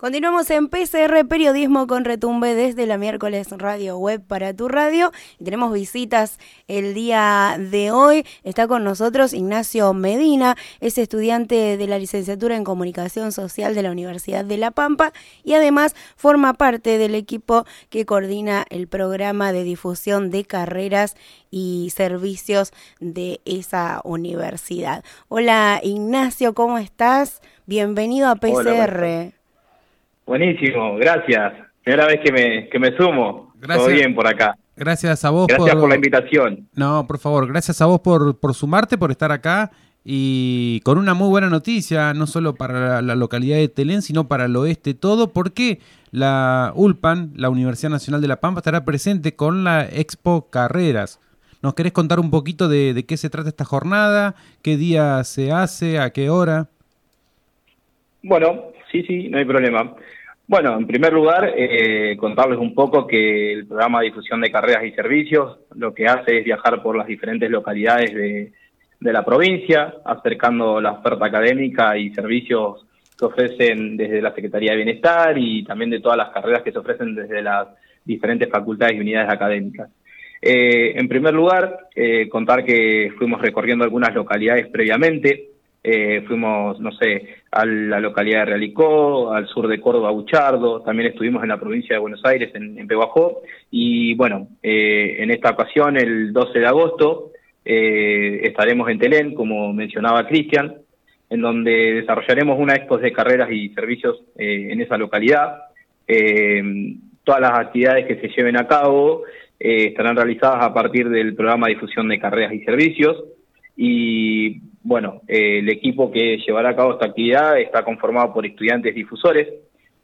Continuamos en PCR Periodismo con Retumbe desde la miércoles Radio Web para tu radio. Y tenemos visitas el día de hoy. Está con nosotros Ignacio Medina, es estudiante de la licenciatura en Comunicación Social de la Universidad de La Pampa y además forma parte del equipo que coordina el programa de difusión de carreras y servicios de esa universidad. Hola Ignacio, ¿cómo estás? Bienvenido a PCR. Buenísimo, gracias. Primera vez que me, que me sumo. Gracias. Todo bien por acá. Gracias a vos gracias por... la invitación. No, por favor, gracias a vos por, por sumarte, por estar acá y con una muy buena noticia, no solo para la, localidad de Telén, sino para el oeste todo, porque la ULPAN, la Universidad Nacional de La Pampa, estará presente con la Expo Carreras. ¿Nos querés contar un poquito de, de qué se trata esta jornada? ¿Qué día se hace? ¿A qué hora? Bueno, sí, sí, no hay problema. Bueno, en primer lugar, eh, contarles un poco que el programa de difusión de carreras y servicios lo que hace es viajar por las diferentes localidades de, la provincia, acercando la oferta académica y servicios que ofrecen desde la Secretaría de Bienestar y también de todas las carreras que se ofrecen desde las diferentes facultades y unidades académicas. Eh, en primer lugar, eh, contar que fuimos recorriendo algunas localidades previamente, eh, fuimos, no sé, a la localidad de Realicó, al sur de Córdoba, Buchardo, también estuvimos en la provincia de Buenos Aires, en, en Peguajó, y bueno, eh, en esta ocasión, el 12 de agosto, eh, estaremos en Telén, como mencionaba Cristian, en donde desarrollaremos una expo de carreras y servicios en esa localidad. todas las actividades que se lleven a cabo estarán realizadas a partir del programa de difusión de carreras y servicios, y bueno, eh, el equipo que llevará a cabo esta actividad está conformado por estudiantes difusores,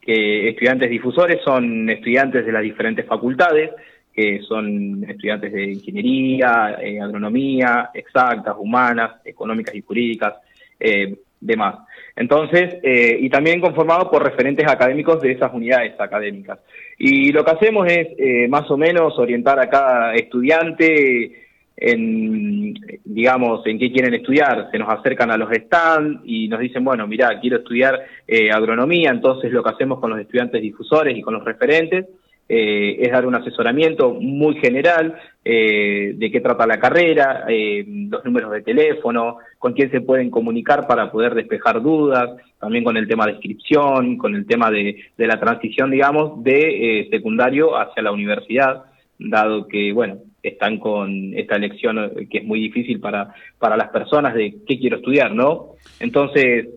que estudiantes difusores son estudiantes de las diferentes facultades, que son estudiantes de ingeniería, eh, agronomía, exactas, humanas, económicas y jurídicas, eh, demás. Entonces, eh, y también conformado por referentes académicos de esas unidades académicas. Y lo que hacemos es más o menos orientar a cada estudiante en, digamos, en qué quieren estudiar. Se nos acercan a los stands y nos dicen, bueno, mira, quiero estudiar eh, agronomía, entonces lo que hacemos con los estudiantes difusores y con los referentes eh, es dar un asesoramiento muy general eh, de qué trata la carrera, los números de teléfono, con quién se pueden comunicar para poder despejar dudas, también con el tema de inscripción, con el tema de, de la transición, digamos, de secundario hacia la universidad, dado que, bueno, están con esta elección eh, que es muy difícil para, para las personas de qué quiero estudiar, ¿no? Entonces,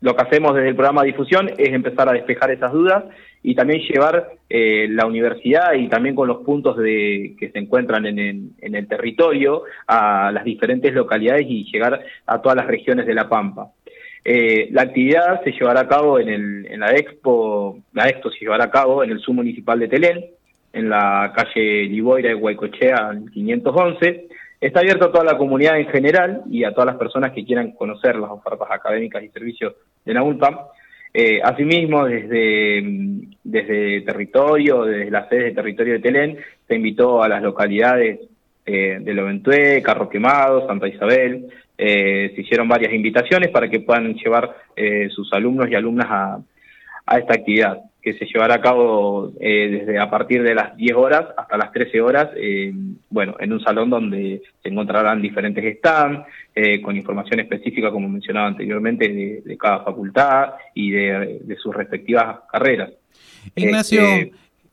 lo que hacemos desde el programa de difusión es empezar a despejar esas dudas y también llevar eh, la universidad y también con los puntos de, que se encuentran en en el territorio a las diferentes localidades y llegar a todas las regiones de La Pampa. Eh, la actividad se llevará a cabo en, el, en la Expo, la Expo se llevará a cabo en el Submunicipal de Telén, en la calle Liboira de Guaycochea, 511. Está abierto a toda la comunidad en general y a todas las personas que quieran conocer las ofertas académicas y servicios de la Eh, asimismo, desde, desde territorio, desde la sede de territorio de Telén, se invitó a las localidades eh, de Loventué, Carro Quemado, Santa Isabel. Eh, se hicieron varias invitaciones para que puedan llevar eh, sus alumnos y alumnas a, a esta actividad que se llevará a cabo eh, desde a partir de las 10 horas hasta las 13 horas, eh, bueno, en un salón donde se encontrarán diferentes stands eh, con información específica, como mencionaba anteriormente, de, cada facultad y de, sus respectivas carreras. Ignacio,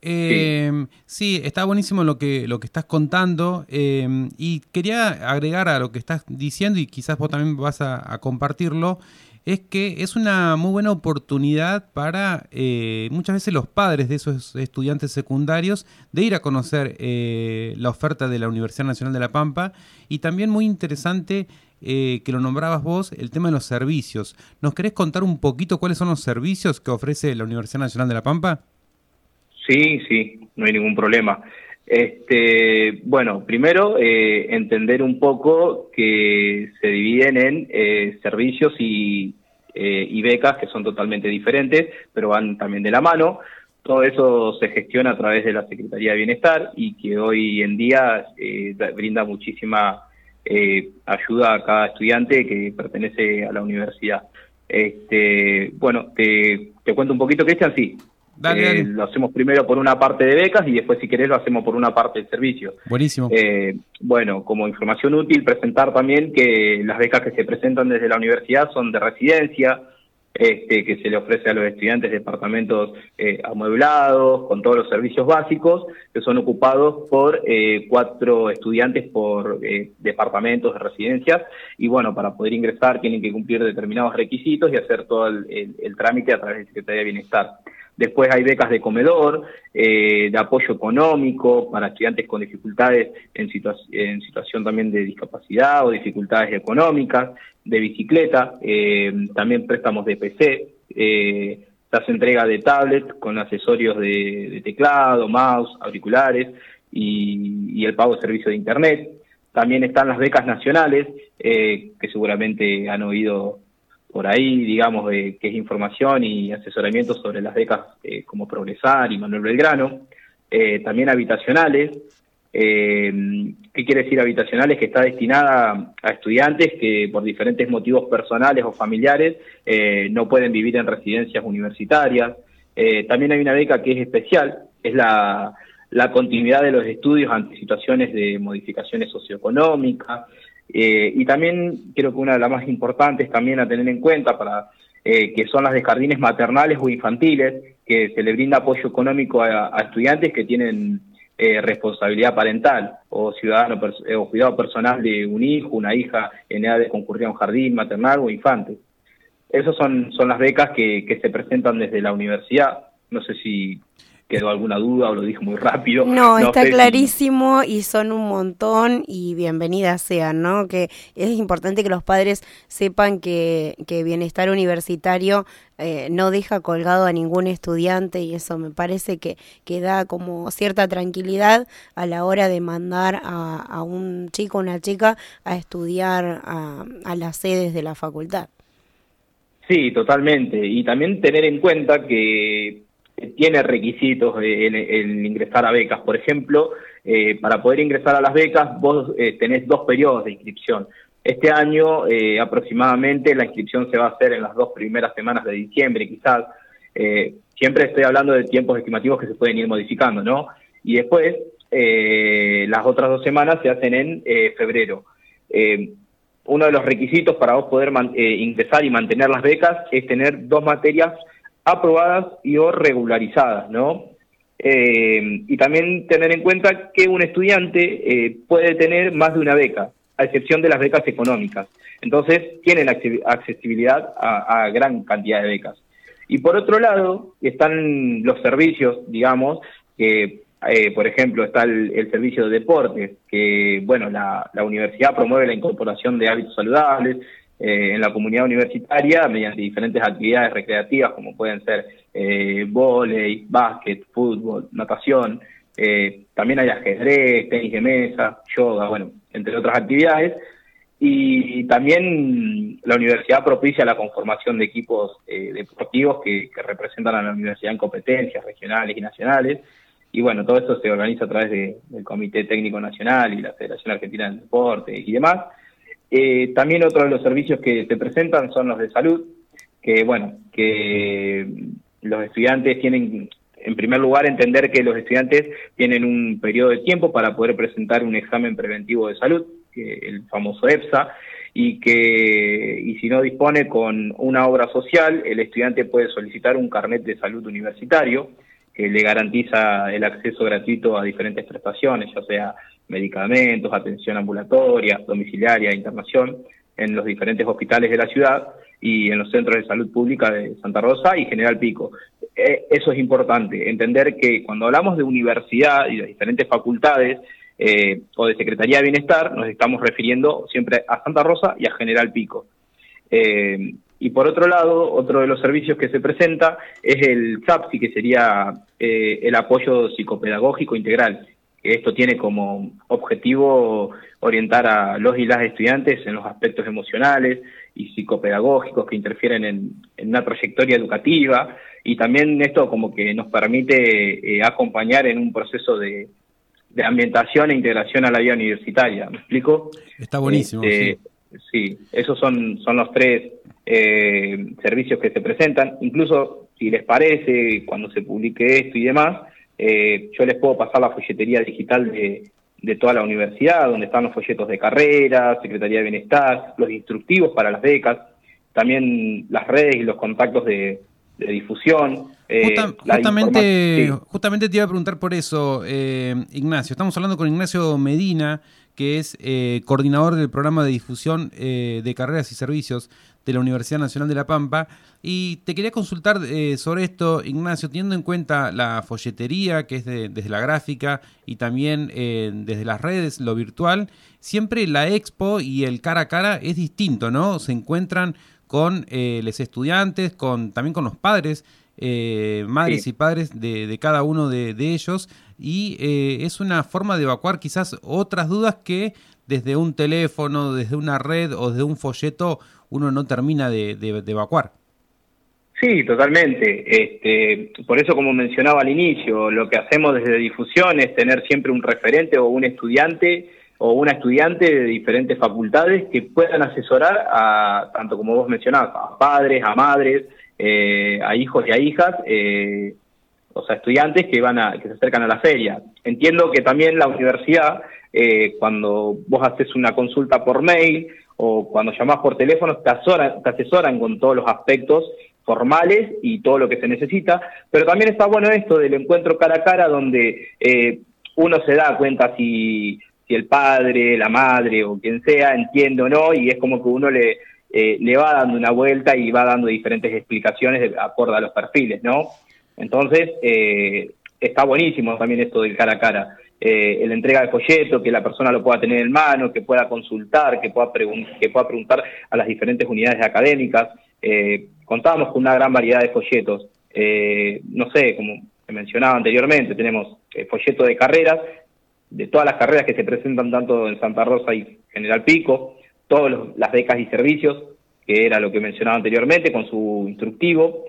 sí. sí. está buenísimo lo que, lo que estás contando y quería agregar a lo que estás diciendo y quizás vos también vas a compartirlo es que es una muy buena oportunidad para eh, muchas veces los padres de esos estudiantes secundarios de ir a conocer eh, la oferta de la Universidad Nacional de La Pampa y también muy interesante eh, que lo nombrabas vos, el tema de los servicios. ¿Nos querés contar un poquito cuáles son los servicios que ofrece la Universidad Nacional de La Pampa? Sí, sí, no hay ningún problema. Este, bueno, primero eh, entender un poco que se dividen en eh, servicios y, eh, y becas que son totalmente diferentes, pero van también de la mano. Todo eso se gestiona a través de la Secretaría de Bienestar y que hoy en día brinda muchísima ayuda a cada estudiante que pertenece a la universidad. Este, bueno, te, te cuento un poquito, Cristian, sí. Eh, lo hacemos primero por una parte de becas y después, si querés, lo hacemos por una parte del servicio. Buenísimo. Eh, bueno, como información útil, presentar también que las becas que se presentan desde la universidad son de residencia, este, que se le ofrece a los estudiantes departamentos eh, amueblados, con todos los servicios básicos, que son ocupados por cuatro estudiantes por departamentos de residencias. Y bueno, para poder ingresar tienen que cumplir determinados requisitos y hacer todo el, el trámite a través de Secretaría de Bienestar. Después hay becas de comedor, eh, de apoyo económico para estudiantes con dificultades en, en, situación también de discapacidad o dificultades económicas, de bicicleta, eh, también préstamos de PC, eh, se hace entrega de tablet con accesorios de, teclado, mouse, auriculares y, el pago de servicio de Internet. También están las becas nacionales, que seguramente han oído por ahí, digamos, que es información y asesoramiento sobre las becas eh, como Progresar y Manuel Belgrano, eh, también habitacionales. Eh, ¿Qué quiere decir habitacionales? Que está destinada a estudiantes que por diferentes motivos personales o familiares no pueden vivir en residencias universitarias. también hay una beca que es especial, es la, la continuidad de los estudios ante situaciones de modificaciones socioeconómicas, eh, y también creo que una de las más importantes también a tener en cuenta para eh, que son las de jardines maternales o infantiles, que se le brinda apoyo económico a, estudiantes que tienen eh, responsabilidad parental o ciudadano o cuidado personal de un hijo, una hija en edad de concurrir a un jardín maternal o infante. Esas son, son las becas que, que se presentan desde la universidad. No sé si quedó alguna duda o lo dije muy rápido. No, está clarísimo y son un montón y bienvenidas sean, ¿no? Que es importante que los padres sepan que, que bienestar universitario eh, no deja colgado a ningún estudiante y eso me parece que, que da como cierta tranquilidad a la hora de mandar a, a un chico o una chica a estudiar a, a las sedes de la facultad. Sí, totalmente. Y también tener en cuenta que tiene requisitos en, ingresar a becas. Por ejemplo, eh, para poder ingresar a las becas, vos eh, tenés dos periodos de inscripción. Este año eh, aproximadamente la inscripción se va a hacer en las dos primeras semanas de diciembre, quizás. siempre estoy hablando de tiempos estimativos que se pueden ir modificando, ¿no? Y después, las otras dos semanas se hacen en febrero. uno de los requisitos para vos poder ingresar y mantener las becas es tener dos materias aprobadas y o regularizadas, ¿no? Eh, y también tener en cuenta que un estudiante eh, puede tener más de una beca, a excepción de las becas económicas. Entonces, tienen accesibilidad a, gran cantidad de becas. Y por otro lado, están los servicios, digamos, que, eh, por ejemplo, está el, servicio de deporte, que, bueno, la universidad promueve la incorporación de hábitos saludables, eh, en la comunidad universitaria mediante diferentes actividades recreativas como pueden ser eh, volei, básquet, fútbol, natación, eh, también hay ajedrez, tenis de mesa, yoga, bueno, entre otras actividades. Y también la universidad propicia la conformación de equipos eh, deportivos que, representan a la universidad en competencias regionales y nacionales. Y bueno, todo esto se organiza a través del Comité Técnico Nacional y la Federación Argentina del Deporte y demás. Eh, también otro de los servicios que se presentan son los de salud, que bueno, que los estudiantes tienen, en primer lugar, entender que los estudiantes tienen un periodo de tiempo para poder presentar un examen preventivo de salud, el famoso EPSA, y que y si no dispone con una obra social, el estudiante puede solicitar un carnet de salud universitario que le garantiza el acceso gratuito a diferentes prestaciones, ya sea medicamentos, atención ambulatoria, domiciliaria, internación, en los diferentes hospitales de la ciudad y en los centros de salud pública de Santa Rosa y General Pico. Eh, eso es importante, entender que cuando hablamos de universidad y de diferentes facultades eh, o de Secretaría de Bienestar, nos estamos refiriendo siempre a Santa Rosa y a General Pico. Eh, y por otro lado, otro de los servicios que se presenta es el SAPSI, que sería el apoyo psicopedagógico integral, esto tiene como objetivo orientar a los y las estudiantes en los aspectos emocionales y psicopedagógicos que interfieren en, una trayectoria educativa y también esto como que nos permite eh, acompañar en un proceso de, ambientación e integración a la vida universitaria. ¿Me explico? Está buenísimo. Este, sí. esos son, son los tres eh, servicios que se presentan. Incluso, si les parece, cuando se publique esto y demás, eh, yo les puedo pasar la folletería digital de, de toda la universidad, donde están los folletos de carrera, Secretaría de Bienestar, los instructivos para las becas, también las redes y los contactos de, difusión. Eh, justamente, justamente te iba a preguntar por eso, eh, Ignacio. Estamos hablando con Ignacio Medina, que es eh, coordinador del programa de difusión de carreras y servicios de la Universidad Nacional de La Pampa. Y te quería consultar eh, sobre esto, Ignacio, teniendo en cuenta la folletería, que es desde la gráfica, y también eh, desde las redes, lo virtual, siempre la expo y el cara a cara es distinto, ¿no? Se encuentran con eh, los estudiantes, con también con los padres, madres y padres de, cada uno de, de ellos, y es una forma de evacuar quizás otras dudas que desde un teléfono, desde una red o desde un folleto uno no termina de, evacuar. Sí, totalmente. Este, por eso, como mencionaba al inicio, lo que hacemos desde difusión es tener siempre un referente o un estudiante o una estudiante de diferentes facultades que puedan asesorar a, tanto como vos mencionabas, a padres, a madres, eh, a hijos y a hijas, eh, o sea, estudiantes que van a, que se acercan a la feria. Entiendo que también la universidad, eh, cuando vos haces una consulta por mail o cuando llamás por teléfono te asesoran, te asesoran con todos los aspectos formales y todo lo que se necesita, pero también está bueno esto del encuentro cara a cara donde eh, uno se da cuenta si, si el padre, la madre o quien sea entiende o no y es como que uno le, eh, le va dando una vuelta y va dando diferentes explicaciones de acorde a los perfiles, ¿no? Entonces, eh, está buenísimo también esto del cara a cara eh, la entrega de folleto, que la persona lo pueda tener en mano, que pueda consultar, que pueda, que pueda preguntar a las diferentes unidades académicas. Eh, contábamos con una gran variedad de folletos. Eh, no sé, como mencionaba anteriormente, tenemos eh, folleto de carreras, de todas las carreras que se presentan tanto en Santa Rosa y General Pico, todas las becas y servicios, que era lo que mencionaba anteriormente, con su instructivo.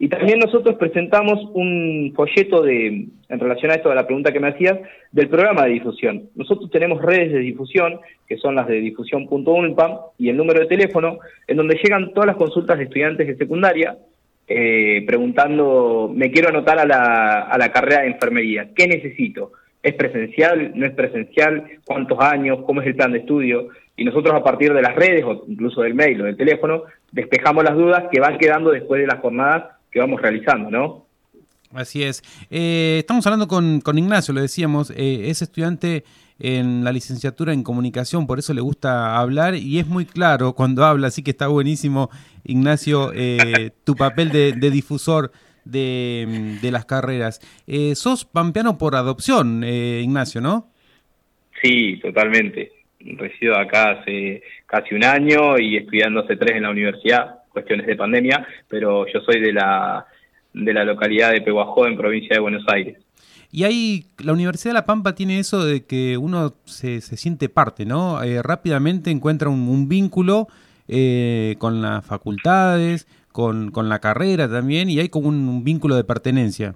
Y también nosotros presentamos un folleto de, en relación a esto, de la pregunta que me hacías, del programa de difusión. Nosotros tenemos redes de difusión, que son las de difusión.unpam, y el número de teléfono, en donde llegan todas las consultas de estudiantes de secundaria, eh, preguntando, me quiero anotar a la, a la carrera de enfermería, ¿qué necesito? ¿Es presencial? ¿No es presencial? ¿Cuántos años? ¿Cómo es el plan de estudio? Y nosotros a partir de las redes o incluso del mail o del teléfono, despejamos las dudas que van quedando después de las jornadas que vamos realizando, ¿no? Así es. Eh, estamos hablando con, con, Ignacio, lo decíamos, eh, es estudiante en la licenciatura en comunicación, por eso le gusta hablar y es muy claro cuando habla, así que está buenísimo, Ignacio, eh, tu papel de, difusor de, de, las carreras. sos pampeano por adopción, Ignacio, ¿no? Sí, totalmente. Resido acá hace casi un año y estudiando hace tres en la universidad cuestiones de pandemia, pero yo soy de la, de la localidad de Pehuajó, en provincia de Buenos Aires. Y ahí la Universidad de La Pampa tiene eso de que uno se, se siente parte, ¿no? Eh, rápidamente encuentra un, vínculo eh, con las facultades, con, con, la carrera también, y hay como un, vínculo de pertenencia.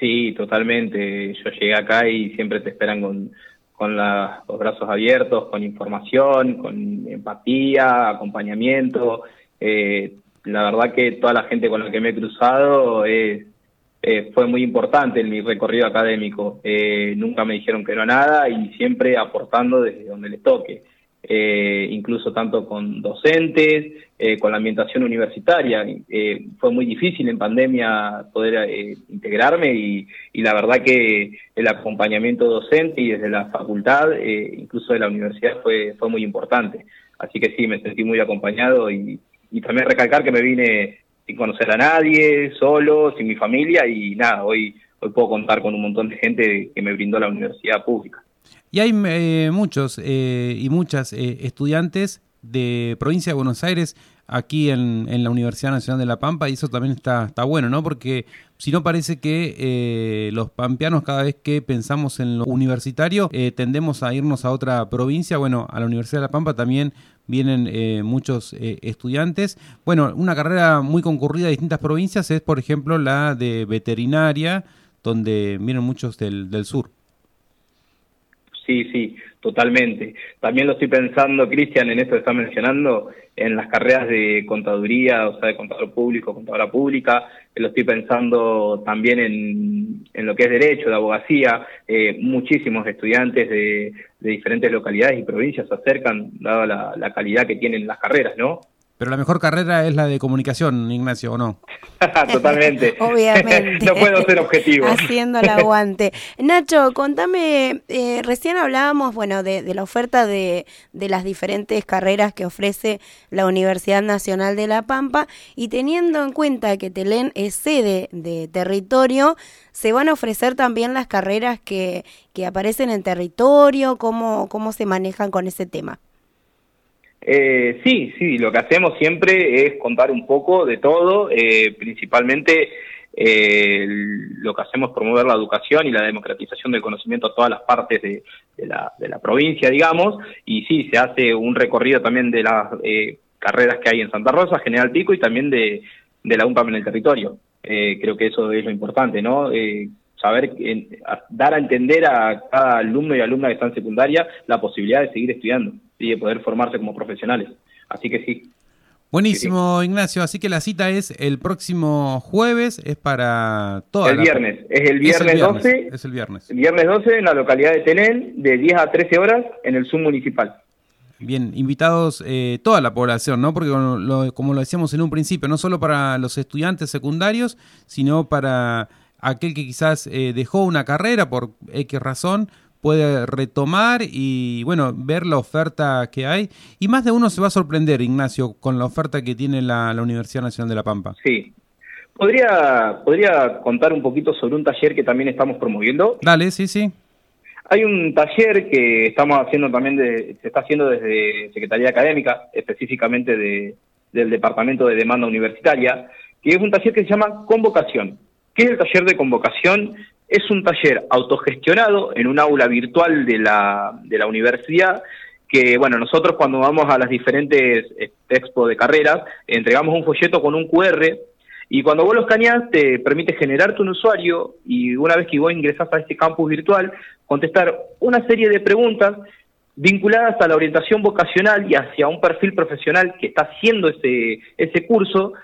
Sí, totalmente. Yo llegué acá y siempre te esperan con, con los brazos abiertos, con información, con empatía, acompañamiento. Eh, la verdad que toda la gente con la que me he cruzado eh, fue muy importante en mi recorrido académico. Eh, nunca me dijeron que no nada y siempre aportando desde donde les toque. Eh, incluso tanto con docentes, eh, con la ambientación universitaria. Eh, fue muy difícil en pandemia poder integrarme y, la verdad que el acompañamiento docente y desde la facultad, incluso de la universidad, fue, fue muy importante. Así que sí, me sentí muy acompañado y, y también recalcar que me vine sin conocer a nadie, solo, sin mi familia y nada, hoy, hoy puedo contar con un montón de gente que me brindó la universidad pública. Y hay eh, muchos eh, y muchas eh, estudiantes de provincia de Buenos Aires aquí en, en, la Universidad Nacional de La Pampa y eso también está, está bueno, ¿no? Porque si no parece que eh, los pampeanos cada vez que pensamos en lo universitario tendemos a irnos a otra provincia, bueno, a la Universidad de La Pampa también vienen muchos estudiantes. Bueno, una carrera muy concurrida de distintas provincias es, por ejemplo, la de veterinaria, donde vienen muchos del, del sur. Sí, sí, totalmente. También lo estoy pensando, Cristian, en esto que está mencionando, en las carreras de contaduría, o sea, de contador público, contadora pública, lo estoy pensando también en, en lo que es derecho, de abogacía. Eh, muchísimos estudiantes de, diferentes localidades y provincias se acercan, dada la calidad que tienen las carreras, ¿no? Pero la mejor carrera es la de comunicación, Ignacio, ¿o no? Totalmente. Obviamente. no puedo ser objetivo. Haciendo el aguante. Nacho, contame, eh, recién hablábamos, bueno, de, de la oferta de, de, las diferentes carreras que ofrece la Universidad Nacional de La Pampa y teniendo en cuenta que Telén es sede de territorio, ¿se van a ofrecer también las carreras que, que aparecen en territorio? ¿Cómo, ¿Cómo se manejan con ese tema? Eh, sí, sí, lo que hacemos siempre es contar un poco de todo, eh, principalmente eh, lo que hacemos es promover la educación y la democratización del conocimiento a todas las partes de, la, provincia, digamos, y sí, se hace un recorrido también de las eh, carreras que hay en Santa Rosa, General Pico y también de, de la UNPAM en el territorio. Eh, creo que eso es lo importante, ¿no? Eh, saber, dar a entender a cada alumno y alumna que está en secundaria la posibilidad de seguir estudiando y de poder formarse como profesionales. Así que sí. Buenísimo, Ignacio. Así que la cita es el próximo jueves, es para toda El viernes, es el viernes, es el viernes 12. Es el viernes. El viernes 12 en la localidad de Tenel, de 10 a 13 horas en el Zoom municipal. Bien, invitados eh, toda la población, ¿no? Porque lo, como lo decíamos en un principio, no solo para los estudiantes secundarios, sino para aquel que quizás eh, dejó una carrera por X razón, puede retomar y bueno, ver la oferta que hay. Y más de uno se va a sorprender, Ignacio, con la oferta que tiene la, la Universidad Nacional de La Pampa. Sí. ¿Podría, ¿Podría contar un poquito sobre un taller que también estamos promoviendo? Dale, sí, sí. Hay un taller que estamos haciendo también, de, se está haciendo desde Secretaría Académica, específicamente de, del Departamento de Demanda Universitaria, que es un taller que se llama Convocación. ¿Qué es el taller de convocación? Es un taller autogestionado en un aula virtual de la, de la universidad que, bueno, nosotros cuando vamos a las diferentes expo de carreras, entregamos un folleto con un QR y cuando vos lo escaneás te permite generarte un usuario y una vez que vos ingresás a este campus virtual, contestar una serie de preguntas vinculadas a la orientación vocacional y hacia un perfil profesional que está haciendo ese, ese curso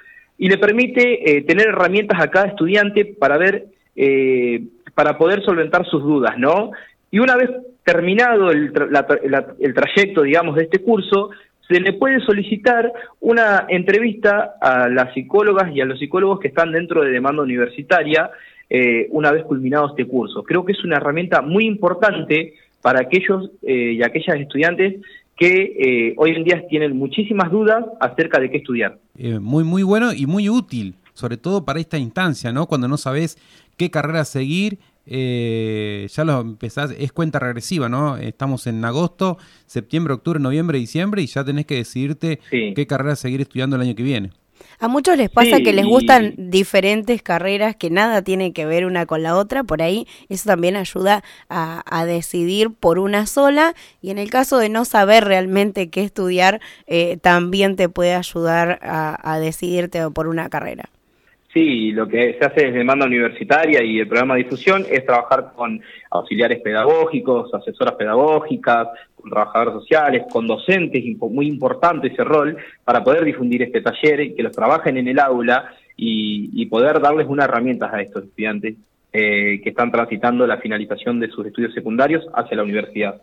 y le permite eh, tener herramientas a cada estudiante para ver, eh, para poder solventar sus dudas, ¿no? Y una vez terminado el, el trayecto, digamos, de este curso, se le puede solicitar una entrevista a las psicólogas y a los psicólogos que están dentro de demanda universitaria eh, una vez culminado este curso. Creo que es una herramienta muy importante para aquellos eh, y aquellas estudiantes que eh, hoy en día tienen muchísimas dudas acerca de qué estudiar. Eh, muy, muy bueno y muy útil, sobre todo para esta instancia, ¿no? Cuando no sabes qué carrera seguir, eh, ya lo empezás, es cuenta regresiva, ¿no? Estamos en agosto, septiembre, octubre, noviembre, diciembre y ya tenés que decidirte sí. qué carrera seguir estudiando el año que viene. A muchos les pasa sí, que les gustan y... diferentes carreras que nada tiene que ver una con la otra, por ahí eso también ayuda a, a decidir por una sola y en el caso de no saber realmente qué estudiar, eh, también te puede ayudar a, a decidirte por una carrera. Sí, lo que se hace desde demanda universitaria y el programa de difusión es trabajar con auxiliares pedagógicos, asesoras pedagógicas, con trabajadores sociales, con docentes, muy importante ese rol, para poder difundir este taller y que los trabajen en el aula y, poder darles unas herramientas a estos estudiantes eh, que están transitando la finalización de sus estudios secundarios hacia la universidad.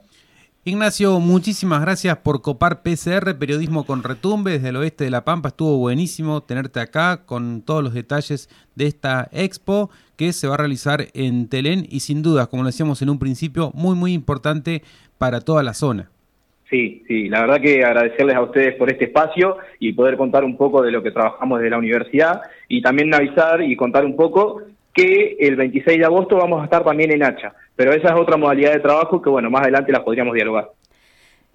Ignacio, muchísimas gracias por copar PCR, periodismo con retumbe desde el oeste de La Pampa. Estuvo buenísimo tenerte acá con todos los detalles de esta expo que se va a realizar en Telén y sin duda, como lo decíamos en un principio, muy muy importante para toda la zona. Sí, sí, la verdad que agradecerles a ustedes por este espacio y poder contar un poco de lo que trabajamos desde la universidad y también avisar y contar un poco que el 26 de agosto vamos a estar también en Hacha, pero esa es otra modalidad de trabajo que, bueno, más adelante las podríamos dialogar.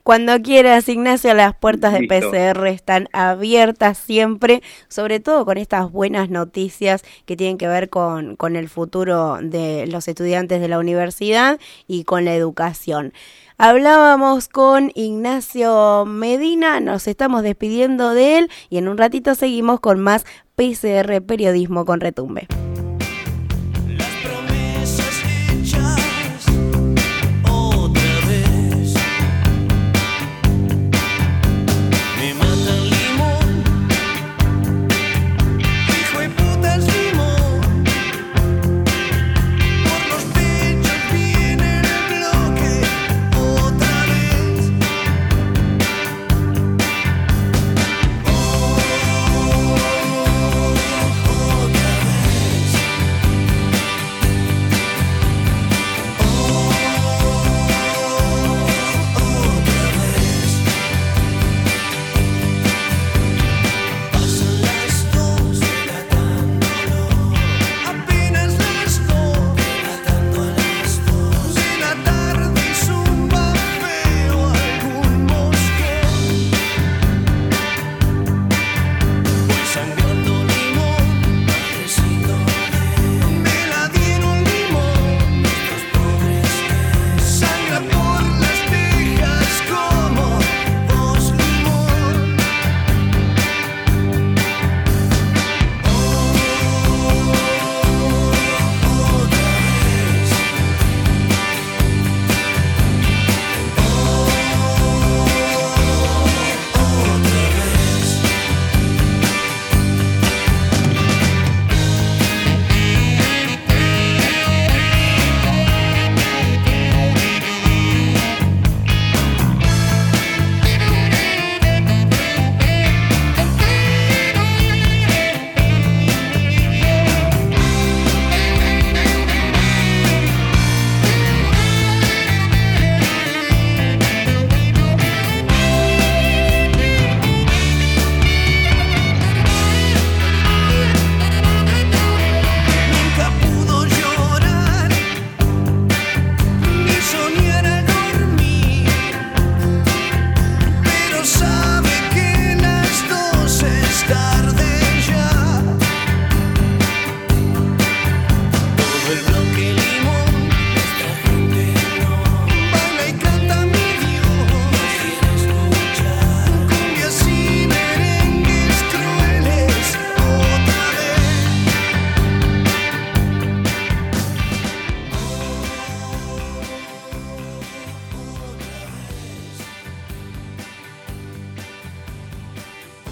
Cuando quieras, Ignacio, las puertas de PCR están abiertas siempre, sobre todo con estas buenas noticias que tienen que ver con, con el futuro de los estudiantes de la universidad y con la educación. Hablábamos con Ignacio Medina, nos estamos despidiendo de él y en un ratito seguimos con más PCR Periodismo con Retumbe.